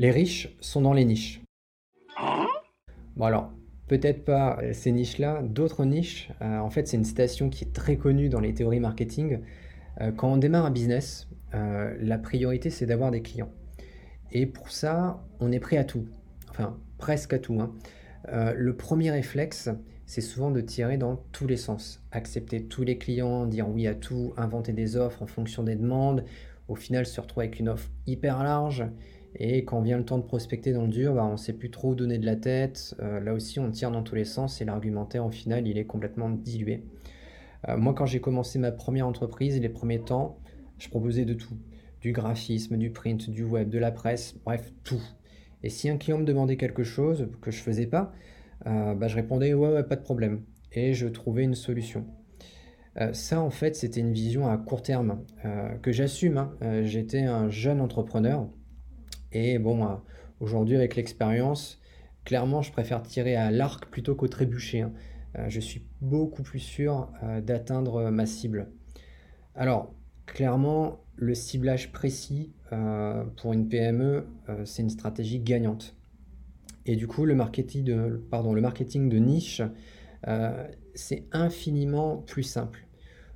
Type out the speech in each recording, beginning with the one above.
Les riches sont dans les niches. Bon alors, peut-être pas euh, ces niches-là, d'autres niches. euh, en fait, c'est une citation qui est très connue dans les théories marketing. Euh, quand on démarre un business, euh, la priorité c'est d'avoir des clients. Et pour ça, on est prêt à tout. Enfin, presque à tout. hein. Le premier réflexe, c'est souvent de tirer dans tous les sens. Accepter tous les clients, dire oui à tout, inventer des offres en fonction des demandes. Au final, se retrouver avec une offre hyper large. Et quand vient le temps de prospecter dans le dur, bah, on ne sait plus trop où donner de la tête. Euh, là aussi, on tire dans tous les sens et l'argumentaire, au final, il est complètement dilué. Euh, moi, quand j'ai commencé ma première entreprise, les premiers temps, je proposais de tout. Du graphisme, du print, du web, de la presse, bref, tout. Et si un client me demandait quelque chose que je faisais pas, euh, bah, je répondais ouais, ouais, pas de problème. Et je trouvais une solution. Ça, en fait, c'était une vision à court terme que j'assume. hein. J'étais un jeune entrepreneur. Et bon, euh, aujourd'hui, avec l'expérience, clairement, je préfère tirer à l'arc plutôt qu'au trébuchet. hein. Euh, je suis beaucoup plus sûr euh, d'atteindre ma cible. Alors, clairement, le ciblage précis pour une PME, c'est une stratégie gagnante. Et du coup, le marketing de, niche, c'est infiniment plus simple.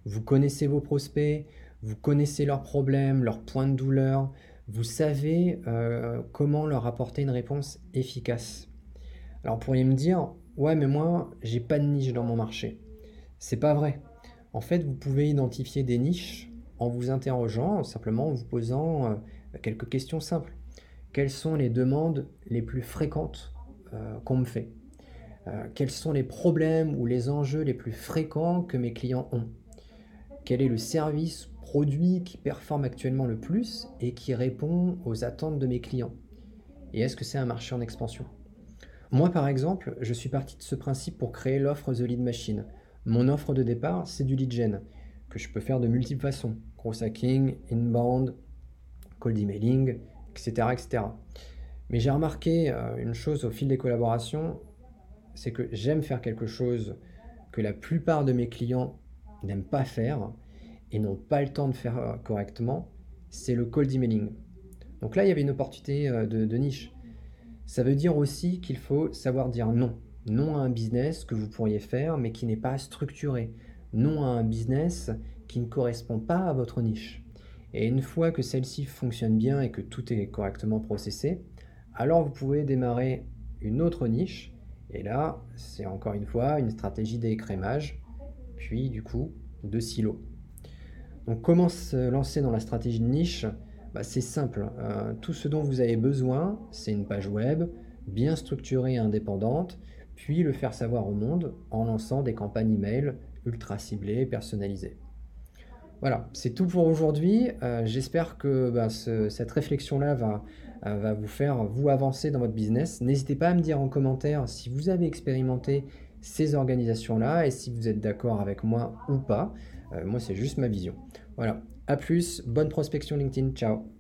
Vous connaissez vos prospects, vous connaissez leurs problèmes, leurs points de douleur, vous savez euh, comment leur apporter une réponse efficace. Alors, vous pourriez me dire, ouais, mais moi, j'ai pas de niche dans mon marché. C'est pas vrai. En fait, vous pouvez identifier des niches en vous interrogeant, simplement en vous posant euh, quelques questions simples. Quelles sont les demandes les plus fréquentes euh, qu'on me fait? Quels sont les problèmes ou les enjeux les plus fréquents que mes clients ont? Quel est le service, produit qui performe actuellement le plus et qui répond aux attentes de mes clients? Et est-ce que c'est un marché en expansion? Moi, par exemple, je suis parti de ce principe pour créer l'offre The Lead Machine. Mon offre de départ, c'est du lead gen, que je peux faire de multiples façons. Cross hacking, inbound, cold emailing, etc. etc. Mais j'ai remarqué euh, une chose au fil des collaborations, c'est que j'aime faire quelque chose que la plupart de mes clients n'aiment pas faire et n'ont pas le temps de faire euh, correctement, c'est le cold emailing. Donc là, il y avait une opportunité euh, de, de niche. Ça veut dire aussi qu'il faut savoir dire non. Non à un business que vous pourriez faire mais qui n'est pas structuré. Non à un business qui ne correspond pas à votre niche. Et une fois que celle-ci fonctionne bien et que tout est correctement processé, alors vous pouvez démarrer une autre niche. Et là, c'est encore une fois une stratégie d'écrémage, puis du coup de silo. Donc comment se lancer dans la stratégie de niche Bah, C'est simple. Euh, tout ce dont vous avez besoin, c'est une page web bien structurée et indépendante, puis le faire savoir au monde en lançant des campagnes email ultra ciblées, personnalisées. Voilà, c'est tout pour aujourd'hui. Euh, J'espère que bah, ce- cette réflexion-là va, euh, va vous faire vous avancer dans votre business. N'hésitez pas à me dire en commentaire si vous avez expérimenté ces organisations-là et si vous êtes d'accord avec moi ou pas. Euh, moi, c'est juste ma vision. Voilà, à plus, bonne prospection LinkedIn, ciao